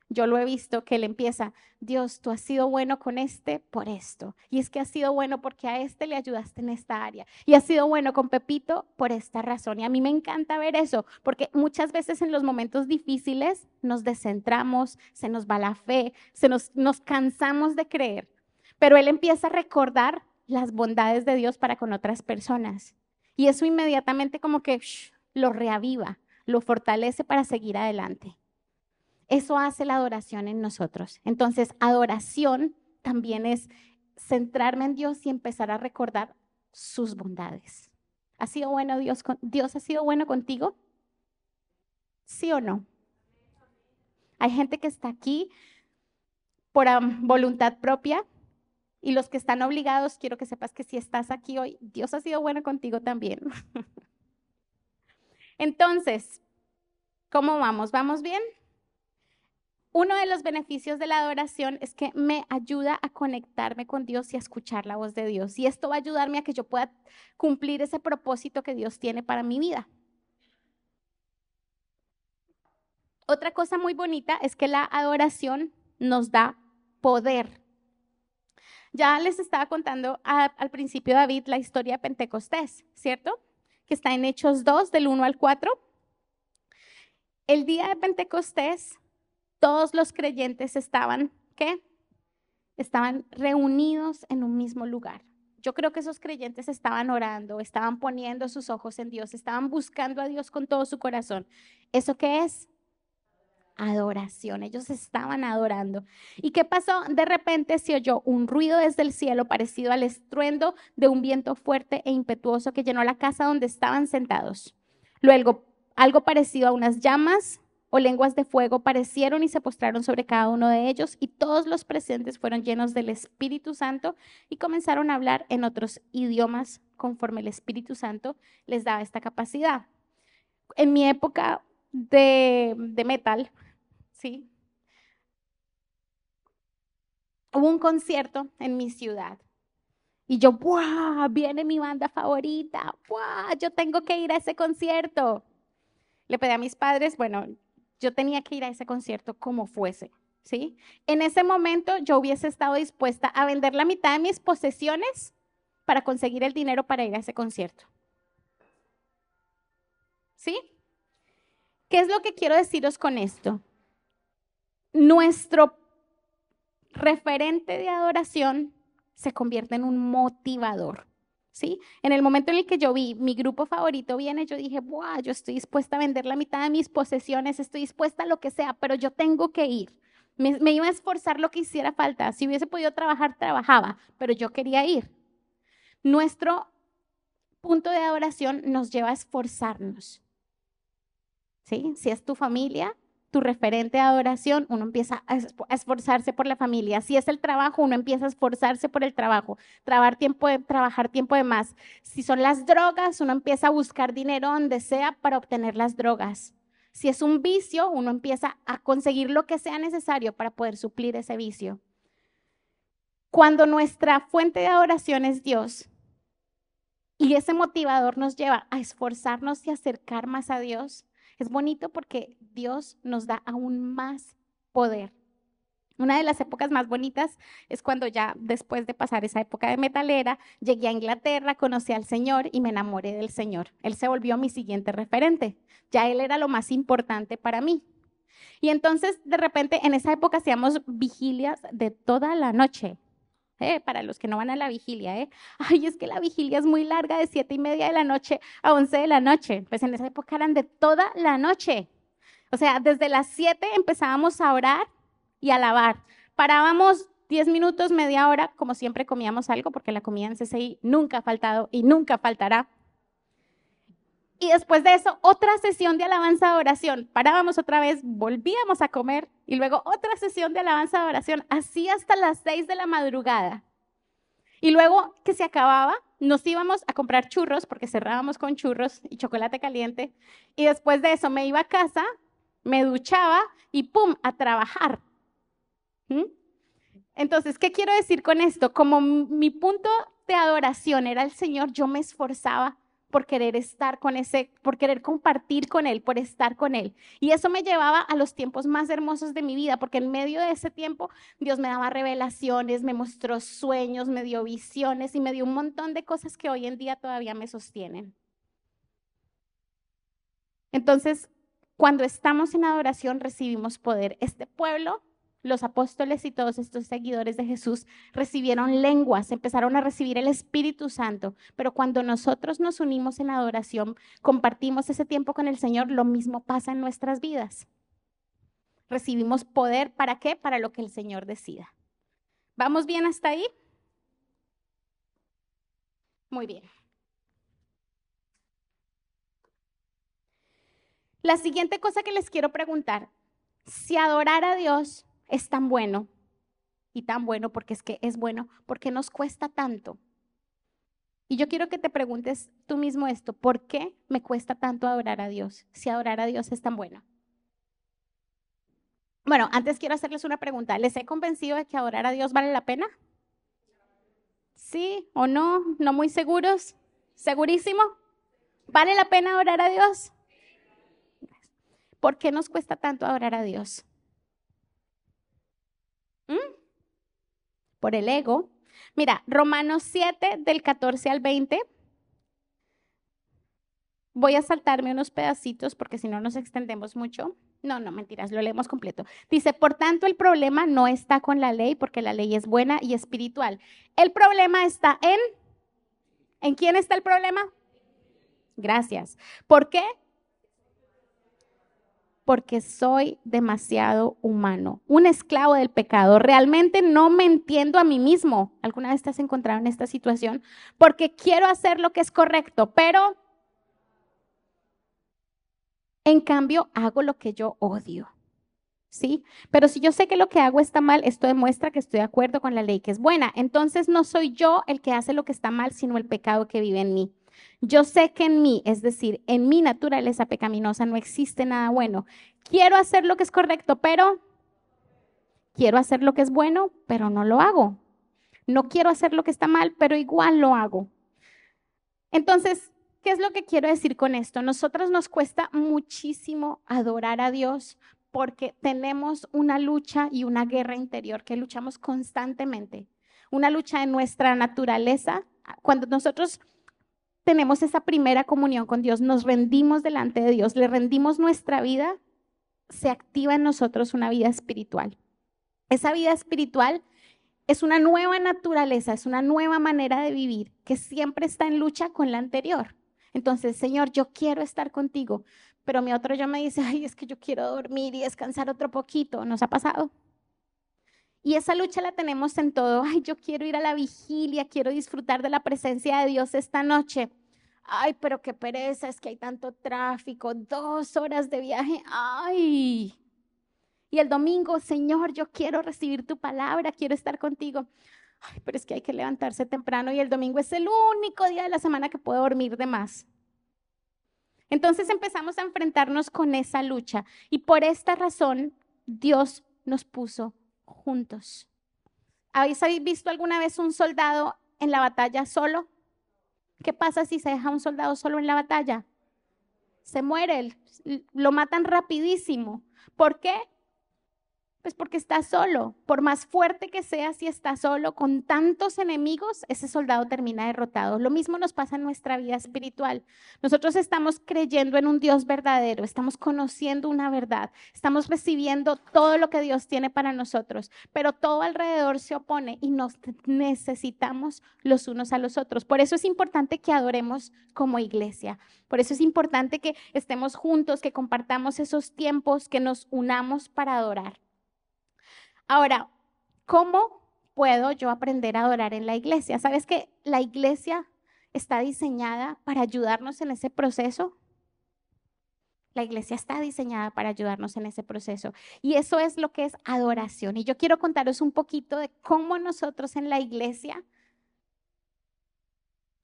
yo lo he visto que él empieza, Dios, tú has sido bueno con este por esto. Y es que has sido bueno porque a este le ayudaste en esta área. Y has sido bueno con Pepito por esta razón. Y a mí me encanta ver eso, porque muchas veces en los momentos difíciles nos descentramos, se nos va la fe, se nos, nos cansamos de creer. Pero él empieza a recordar las bondades de Dios para con otras personas. Y eso inmediatamente como que lo reaviva, lo fortalece para seguir adelante. Eso hace la adoración en nosotros. Entonces, adoración también es centrarme en Dios y empezar a recordar sus bondades. ¿Ha sido bueno Dios? ¿Dios ha sido bueno contigo? ¿Sí o no? Hay gente que está aquí por voluntad propia y los que están obligados, quiero que sepas que si estás aquí hoy, Dios ha sido bueno contigo también. *laughs* Entonces, ¿cómo vamos? ¿Vamos bien? Uno de los beneficios de la adoración es que me ayuda a conectarme con Dios y a escuchar la voz de Dios. Y esto va a ayudarme a que yo pueda cumplir ese propósito que Dios tiene para mi vida. Otra cosa muy bonita es que la adoración nos da poder. Ya les estaba contando al principio, David, la historia de Pentecostés, ¿cierto? Que está en Hechos 2, del 1 al 4. El día de Pentecostés, todos los creyentes estaban, ¿qué? Estaban reunidos en un mismo lugar. Yo creo que esos creyentes estaban orando, estaban poniendo sus ojos en Dios, estaban buscando a Dios con todo su corazón. ¿Eso qué es? Adoración. Ellos estaban adorando. ¿Y qué pasó? De repente se oyó un ruido desde el cielo parecido al estruendo de un viento fuerte e impetuoso que llenó la casa donde estaban sentados. Luego, algo parecido a unas llamas o lenguas de fuego parecieron y se postraron sobre cada uno de ellos y todos los presentes fueron llenos del Espíritu Santo y comenzaron a hablar en otros idiomas conforme el Espíritu Santo les daba esta capacidad. En mi época de, de metal, ¿sí? Hubo un concierto en mi ciudad y yo, ¡buah! Viene mi banda favorita, ¡buah! Yo tengo que ir a ese concierto. Le pedí a mis padres, bueno, yo tenía que ir a ese concierto como fuese, ¿sí? En ese momento yo hubiese estado dispuesta a vender la mitad de mis posesiones para conseguir el dinero para ir a ese concierto. ¿Sí? ¿Qué es lo que quiero deciros con esto? Nuestro referente de adoración se convierte en un motivador. ¿Sí? En el momento en el que yo vi mi grupo favorito viene, yo dije, ¡buah! Yo estoy dispuesta a vender la mitad de mis posesiones, estoy dispuesta a lo que sea, pero yo tengo que ir. Me, me iba a esforzar lo que hiciera falta. Si hubiese podido trabajar, trabajaba, pero yo quería ir. Nuestro punto de adoración nos lleva a esforzarnos. ¿Sí? Si es tu familia, tu referente de adoración, uno empieza a esforzarse por la familia. Si es el trabajo, uno empieza a esforzarse por el trabajo, trabajar tiempo de, trabajar tiempo de más. Si son las drogas, uno empieza a buscar dinero donde sea para obtener las drogas. Si es un vicio, uno empieza a conseguir lo que sea necesario para poder suplir ese vicio. Cuando nuestra fuente de adoración es Dios y ese motivador nos lleva a esforzarnos y acercar más a Dios, es bonito porque Dios nos da aún más poder. Una de las épocas más bonitas es cuando ya después de pasar esa época de metalera, llegué a Inglaterra, conocí al Señor y me enamoré del Señor. Él se volvió mi siguiente referente. Ya Él era lo más importante para mí. Y entonces, de repente, en esa época hacíamos vigilias de toda la noche. ¿Eh? para los que no van a la vigilia, ¿eh? *laughs* Ay, es que la vigilia es muy larga, de siete y media de la noche a once de la noche. Pues en esa época eran de toda la noche. O sea, desde las siete empezábamos a orar y a alabar. Parábamos diez minutos, media hora, como siempre comíamos algo, porque la comida en CCI nunca ha faltado y nunca faltará. Y después de eso, otra sesión de alabanza de oración. Parábamos otra vez, volvíamos a comer y luego otra sesión de alabanza de oración, así hasta las seis de la madrugada. Y luego que se acababa, nos íbamos a comprar churros, porque cerrábamos con churros y chocolate caliente. Y después de eso me iba a casa, me duchaba y ¡pum! a trabajar. ¿Mm? Entonces, ¿qué quiero decir con esto? Como mi punto de adoración era el Señor, yo me esforzaba por querer estar con ese, por querer compartir con Él, por estar con Él. Y eso me llevaba a los tiempos más hermosos de mi vida, porque en medio de ese tiempo Dios me daba revelaciones, me mostró sueños, me dio visiones y me dio un montón de cosas que hoy en día todavía me sostienen. Entonces, cuando estamos en adoración recibimos poder. Este pueblo los apóstoles y todos estos seguidores de Jesús recibieron lenguas, empezaron a recibir el Espíritu Santo, pero cuando nosotros nos unimos en adoración, compartimos ese tiempo con el Señor, lo mismo pasa en nuestras vidas. Recibimos poder, ¿para qué? Para lo que el Señor decida. ¿Vamos bien hasta ahí? Muy bien. La siguiente cosa que les quiero preguntar, si adorar a Dios es tan bueno y tan bueno porque es que es bueno, porque nos cuesta tanto. Y yo quiero que te preguntes tú mismo esto, ¿por qué me cuesta tanto adorar a Dios si adorar a Dios es tan bueno? Bueno, antes quiero hacerles una pregunta. ¿Les he convencido de que adorar a Dios vale la pena? ¿Sí o no? ¿No muy seguros? ¿Segurísimo? ¿Vale la pena adorar a Dios? ¿Por qué nos cuesta tanto adorar a Dios? ¿Mm? Por el ego. Mira, Romanos 7 del 14 al 20. Voy a saltarme unos pedacitos porque si no nos extendemos mucho. No, no, mentiras, lo leemos completo. Dice, por tanto, el problema no está con la ley porque la ley es buena y espiritual. El problema está en... ¿En quién está el problema? Gracias. ¿Por qué? Porque soy demasiado humano, un esclavo del pecado. Realmente no me entiendo a mí mismo. ¿Alguna vez te has encontrado en esta situación? Porque quiero hacer lo que es correcto, pero En cambio, hago lo que yo odio. ¿Sí? Pero si yo sé que lo que hago está mal, esto demuestra que estoy de acuerdo con la ley que es buena. Entonces no soy yo el que hace lo que está mal, sino el pecado que vive en mí. Yo sé que en mí, es decir, en mi naturaleza pecaminosa no existe nada bueno. Quiero hacer lo que es correcto, pero quiero hacer lo que es bueno, pero no lo hago. No quiero hacer lo que está mal, pero igual lo hago. Entonces, ¿qué es lo que quiero decir con esto? Nosotros nos cuesta muchísimo adorar a Dios porque tenemos una lucha y una guerra interior que luchamos constantemente. Una lucha en nuestra naturaleza. Cuando nosotros tenemos esa primera comunión con Dios, nos rendimos delante de Dios, le rendimos nuestra vida, se activa en nosotros una vida espiritual. Esa vida espiritual es una nueva naturaleza, es una nueva manera de vivir que siempre está en lucha con la anterior. Entonces, Señor, yo quiero estar contigo, pero mi otro yo me dice, ay, es que yo quiero dormir y descansar otro poquito. ¿Nos ha pasado? Y esa lucha la tenemos en todo. Ay, yo quiero ir a la vigilia, quiero disfrutar de la presencia de Dios esta noche. Ay, pero qué pereza, es que hay tanto tráfico, dos horas de viaje. Ay, y el domingo, Señor, yo quiero recibir tu palabra, quiero estar contigo. Ay, pero es que hay que levantarse temprano y el domingo es el único día de la semana que puedo dormir de más. Entonces empezamos a enfrentarnos con esa lucha y por esta razón Dios nos puso juntos. ¿Habéis visto alguna vez un soldado en la batalla solo? ¿Qué pasa si se deja un soldado solo en la batalla? Se muere, lo matan rapidísimo. ¿Por qué? Pues porque está solo. Por más fuerte que sea, si está solo, con tantos enemigos, ese soldado termina derrotado. Lo mismo nos pasa en nuestra vida espiritual. Nosotros estamos creyendo en un Dios verdadero, estamos conociendo una verdad, estamos recibiendo todo lo que Dios tiene para nosotros, pero todo alrededor se opone y nos necesitamos los unos a los otros. Por eso es importante que adoremos como iglesia. Por eso es importante que estemos juntos, que compartamos esos tiempos, que nos unamos para adorar. Ahora, ¿cómo puedo yo aprender a adorar en la iglesia? ¿Sabes que la iglesia está diseñada para ayudarnos en ese proceso? La iglesia está diseñada para ayudarnos en ese proceso. Y eso es lo que es adoración. Y yo quiero contaros un poquito de cómo nosotros en la iglesia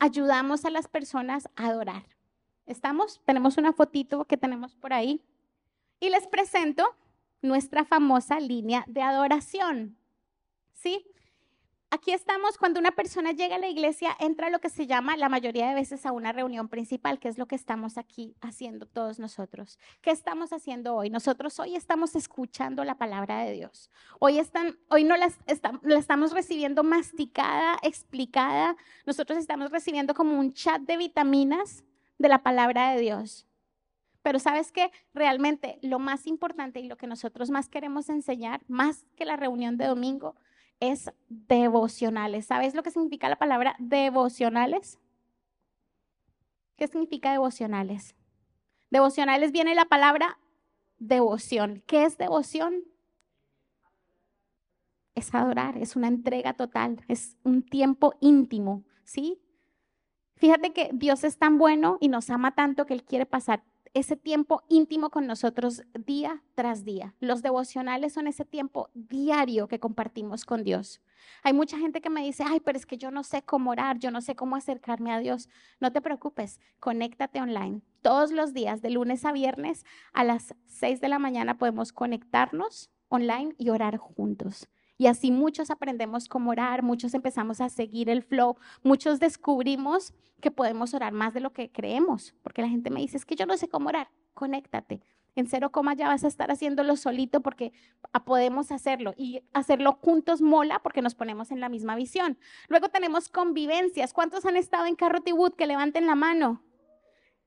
ayudamos a las personas a adorar. ¿Estamos? Tenemos una fotito que tenemos por ahí. Y les presento nuestra famosa línea de adoración. ¿Sí? Aquí estamos cuando una persona llega a la iglesia, entra lo que se llama la mayoría de veces a una reunión principal, que es lo que estamos aquí haciendo todos nosotros. ¿Qué estamos haciendo hoy? Nosotros hoy estamos escuchando la palabra de Dios. Hoy, están, hoy no la, la estamos recibiendo masticada, explicada. Nosotros estamos recibiendo como un chat de vitaminas de la palabra de Dios. Pero sabes que realmente lo más importante y lo que nosotros más queremos enseñar, más que la reunión de domingo, es devocionales. ¿Sabes lo que significa la palabra devocionales? ¿Qué significa devocionales? Devocionales viene la palabra devoción. ¿Qué es devoción? Es adorar, es una entrega total, es un tiempo íntimo, ¿sí? Fíjate que Dios es tan bueno y nos ama tanto que Él quiere pasar ese tiempo íntimo con nosotros día tras día. Los devocionales son ese tiempo diario que compartimos con Dios. Hay mucha gente que me dice, ay, pero es que yo no sé cómo orar, yo no sé cómo acercarme a Dios. No te preocupes, conéctate online. Todos los días, de lunes a viernes, a las 6 de la mañana podemos conectarnos online y orar juntos. Y así muchos aprendemos cómo orar, muchos empezamos a seguir el flow, muchos descubrimos que podemos orar más de lo que creemos, porque la gente me dice, es que yo no sé cómo orar, conéctate. En cero coma ya vas a estar haciéndolo solito porque podemos hacerlo y hacerlo juntos mola porque nos ponemos en la misma visión. Luego tenemos convivencias. ¿Cuántos han estado en Carrot Wood? Que levanten la mano.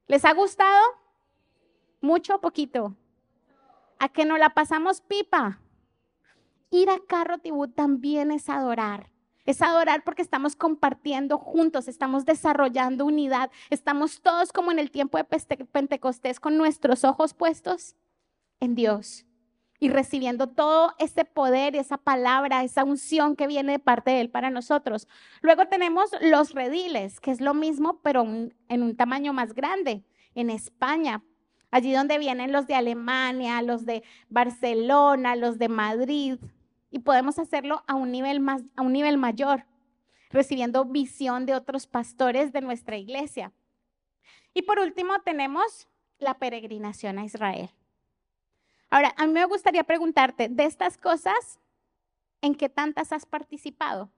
¿Les ha gustado? ¿Mucho o poquito? ¿A que no la pasamos pipa? Ir a Carro Tibú también es adorar. Es adorar porque estamos compartiendo juntos, estamos desarrollando unidad, estamos todos como en el tiempo de Pentecostés con nuestros ojos puestos en Dios y recibiendo todo ese poder, esa palabra, esa unción que viene de parte de Él para nosotros. Luego tenemos los rediles, que es lo mismo, pero en un tamaño más grande. En España allí donde vienen los de Alemania, los de Barcelona, los de Madrid, y podemos hacerlo a un nivel, más, a un nivel mayor, recibiendo visión de otros pastores de nuestra iglesia. Y por último tenemos la peregrinación a Israel. Ahora, a mí me gustaría preguntarte, de estas cosas, ¿en qué tantas has participado?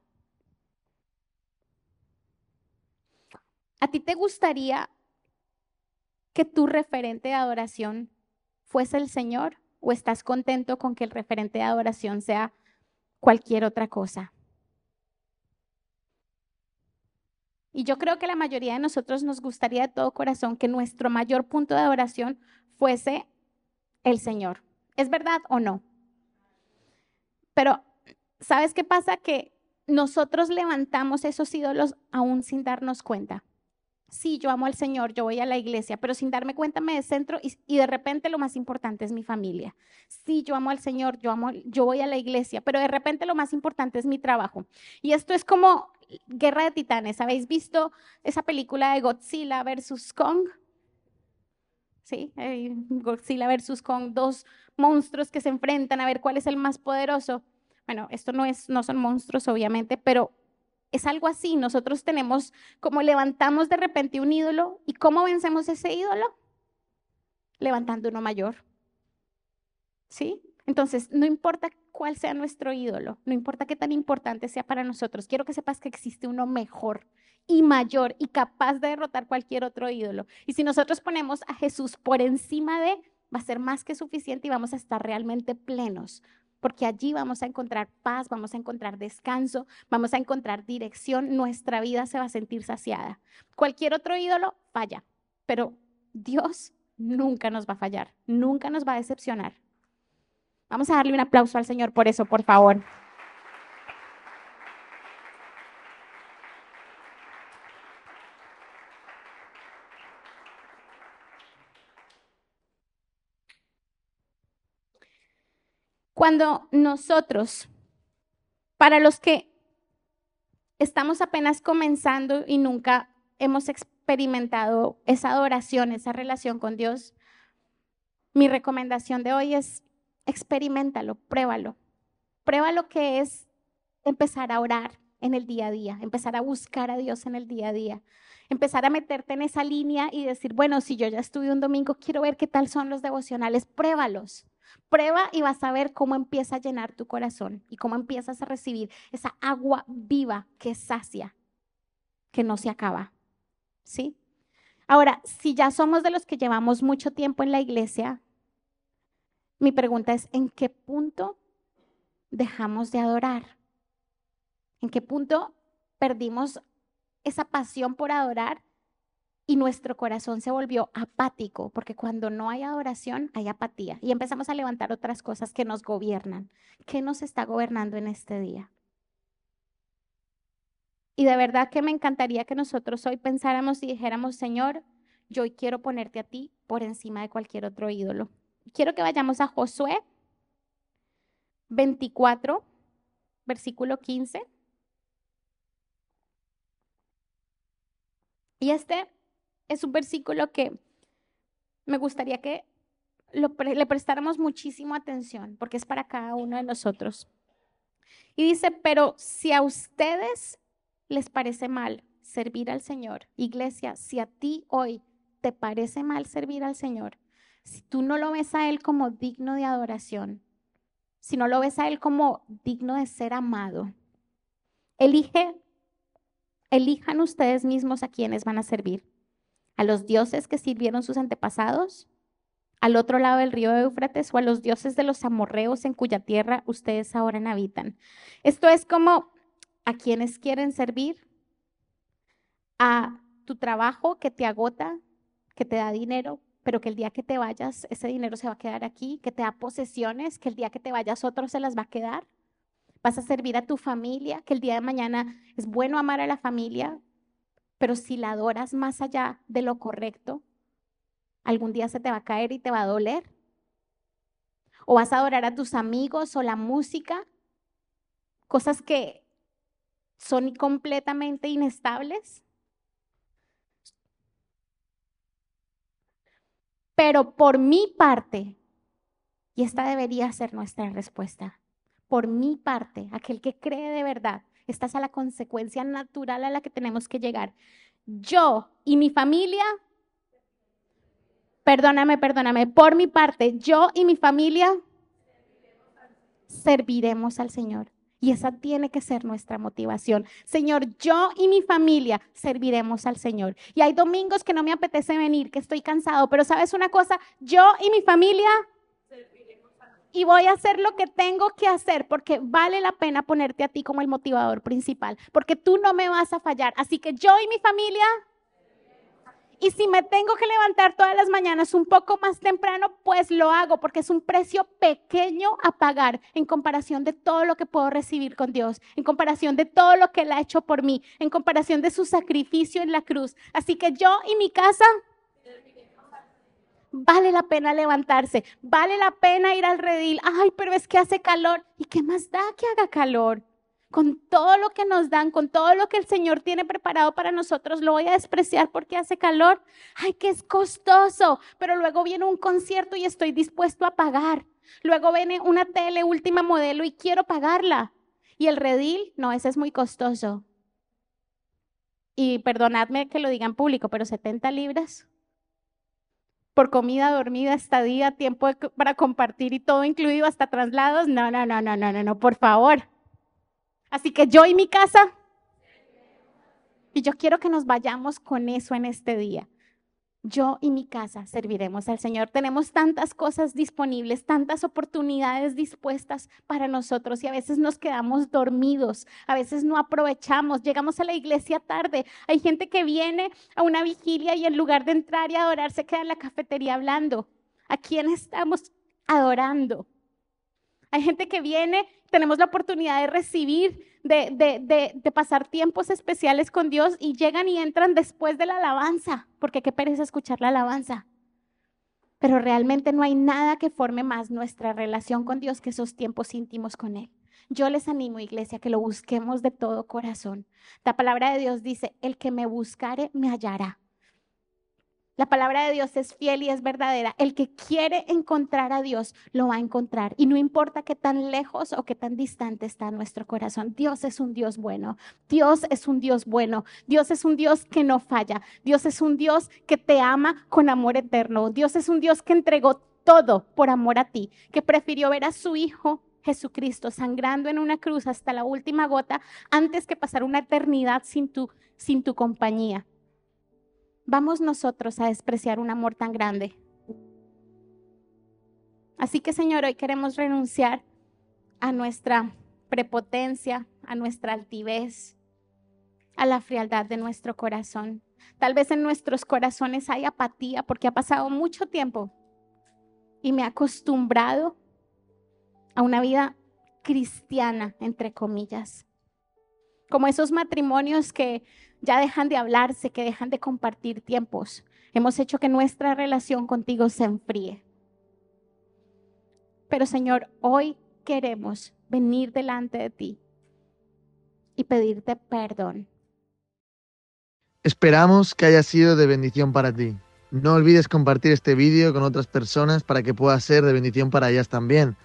¿A ti te gustaría que tu referente de adoración fuese el Señor o estás contento con que el referente de adoración sea cualquier otra cosa? Y yo creo que la mayoría de nosotros nos gustaría de todo corazón que nuestro mayor punto de adoración fuese el Señor. ¿Es verdad o no? Pero, ¿sabes qué pasa? Que nosotros levantamos esos ídolos aún sin darnos cuenta sí, yo amo al Señor, yo voy a la iglesia, pero sin darme cuenta me descentro y, y, de repente lo más importante es mi familia. Sí, yo amo al Señor, yo, amo, yo voy a la iglesia, pero de repente lo más importante es mi trabajo. Y esto es como Guerra de Titanes. ¿Habéis visto esa película de Godzilla versus Kong? Sí, Godzilla versus Kong, dos monstruos que se enfrentan a ver cuál es el más poderoso. Bueno, esto no, es, no son monstruos, obviamente, pero es algo así. Nosotros tenemos como levantamos de repente un ídolo y ¿cómo vencemos ese ídolo? Levantando uno mayor. ¿Sí? Entonces, no importa cuál sea nuestro ídolo, no importa qué tan importante sea para nosotros, quiero que sepas que existe uno mejor y mayor y capaz de derrotar cualquier otro ídolo. Y si nosotros ponemos a Jesús por encima de, va a ser más que suficiente y vamos a estar realmente plenos, porque allí vamos a encontrar paz, vamos a encontrar descanso, vamos a encontrar dirección, nuestra vida se va a sentir saciada. Cualquier otro ídolo falla, pero Dios nunca nos va a fallar, nunca nos va a decepcionar. Vamos a darle un aplauso al Señor por eso, por favor. Cuando nosotros, para los que estamos apenas comenzando y nunca hemos experimentado esa adoración, esa relación con Dios, mi recomendación de hoy es experimentalo, pruébalo. Prueba lo que es empezar a orar en el día a día, empezar a buscar a Dios en el día a día, empezar a meterte en esa línea y decir, bueno, si yo ya estuve un domingo, quiero ver qué tal son los devocionales, pruébalos. Prueba y vas a ver cómo empieza a llenar tu corazón y cómo empiezas a recibir esa agua viva que sacia, que no se acaba. ¿Sí? Ahora, si ya somos de los que llevamos mucho tiempo en la iglesia, mi pregunta es, ¿en qué punto dejamos de adorar? ¿En qué punto perdimos esa pasión por adorar y nuestro corazón se volvió apático, porque cuando no hay adoración hay apatía y empezamos a levantar otras cosas que nos gobiernan. ¿Qué nos está gobernando en este día? Y de verdad que me encantaría que nosotros hoy pensáramos y dijéramos, Señor, yo quiero ponerte a ti por encima de cualquier otro ídolo. Quiero que vayamos a Josué 24, versículo 15. Y este es un versículo que me gustaría que le prestáramos muchísima atención, porque es para cada uno de nosotros. Y dice, pero si a ustedes les parece mal servir al Señor, iglesia, si a ti hoy te parece mal servir al Señor, si tú no lo ves a Él como digno de adoración, si no lo ves a Él como digno de ser amado, elige, elijan ustedes mismos a quienes van a servir a los dioses que sirvieron sus antepasados, al otro lado del río Éufrates o a los dioses de los amorreos en cuya tierra ustedes ahora habitan. Esto es como a quienes quieren servir, a tu trabajo que te agota, que te da dinero, pero que el día que te vayas ese dinero se va a quedar aquí, que te da posesiones, que el día que te vayas otro se las va a quedar. Vas a servir a tu familia, que el día de mañana es bueno amar a la familia, pero si la adoras más allá de lo correcto, algún día se te va a caer y te va a doler. O vas a adorar a tus amigos o la música, cosas que son completamente inestables. Pero por mi parte, y esta debería ser nuestra respuesta, por mi parte, aquel que cree de verdad, esta es la consecuencia natural a la que tenemos que llegar. Yo y mi familia, perdóname, perdóname, por mi parte, yo y mi familia serviremos al Señor. Y esa tiene que ser nuestra motivación. Señor, yo y mi familia serviremos al Señor. Y hay domingos que no me apetece venir, que estoy cansado, pero sabes una cosa, yo y mi familia y voy a hacer lo que tengo que hacer porque vale la pena ponerte a ti como el motivador principal, porque tú no me vas a fallar. Así que yo y mi familia y si me tengo que levantar todas las mañanas un poco más temprano, pues lo hago porque es un precio pequeño a pagar en comparación de todo lo que puedo recibir con Dios, en comparación de todo lo que Él ha hecho por mí, en comparación de su sacrificio en la cruz. Así que yo y mi casa, vale la pena levantarse, vale la pena ir al redil. Ay, pero es que hace calor. ¿Y qué más da que haga calor? con todo lo que nos dan, con todo lo que el Señor tiene preparado para nosotros, lo voy a despreciar porque hace calor. Ay, que es costoso, pero luego viene un concierto y estoy dispuesto a pagar. Luego viene una tele última modelo y quiero pagarla. Y el redil, no, ese es muy costoso. Y perdonadme que lo diga en público, pero 70 libras por comida, dormida, estadía, tiempo para compartir y todo incluido, hasta traslados. No, no, no, no, no, no, no, por favor. Así que yo y mi casa, y yo quiero que nos vayamos con eso en este día. Yo y mi casa serviremos al Señor. Tenemos tantas cosas disponibles, tantas oportunidades dispuestas para nosotros y a veces nos quedamos dormidos, a veces no aprovechamos, llegamos a la iglesia tarde. Hay gente que viene a una vigilia y en lugar de entrar y adorar se queda en la cafetería hablando. ¿A quién estamos adorando? Hay gente que viene, tenemos la oportunidad de recibir, de, pasar tiempos especiales con Dios y llegan y entran después de la alabanza, porque qué pereza escuchar la alabanza. Pero realmente no hay nada que forme más nuestra relación con Dios que esos tiempos íntimos con Él. Yo les animo, iglesia, que lo busquemos de todo corazón. La palabra de Dios dice, el que me buscare, me hallará. La palabra de Dios es fiel y es verdadera. El que quiere encontrar a Dios lo va a encontrar. Y no importa qué tan lejos o qué tan distante está nuestro corazón. Dios es un Dios bueno. Dios es un Dios bueno. Dios es un Dios que no falla. Dios es un Dios que te ama con amor eterno. Dios es un Dios que entregó todo por amor a ti, que prefirió ver a su Hijo Jesucristo sangrando en una cruz hasta la última gota antes que pasar una eternidad sin tu, sin tu compañía vamos nosotros a despreciar un amor tan grande. Así que Señor, hoy queremos renunciar a nuestra prepotencia, a nuestra altivez, a la frialdad de nuestro corazón. Tal vez en nuestros corazones hay apatía porque ha pasado mucho tiempo y me he acostumbrado a una vida cristiana, entre comillas. Como esos matrimonios que ya dejan de hablarse, que dejan de compartir tiempos. Hemos hecho que nuestra relación contigo se enfríe. Pero Señor, hoy queremos venir delante de ti y pedirte perdón.
Esperamos que haya sido de bendición para ti. No olvides compartir este vídeo con otras personas para que pueda ser de bendición para ellas también.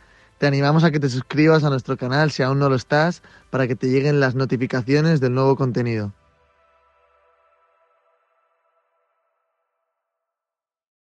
Te animamos a que te suscribas a nuestro canal si aún no lo estás, para que te lleguen las notificaciones del nuevo contenido.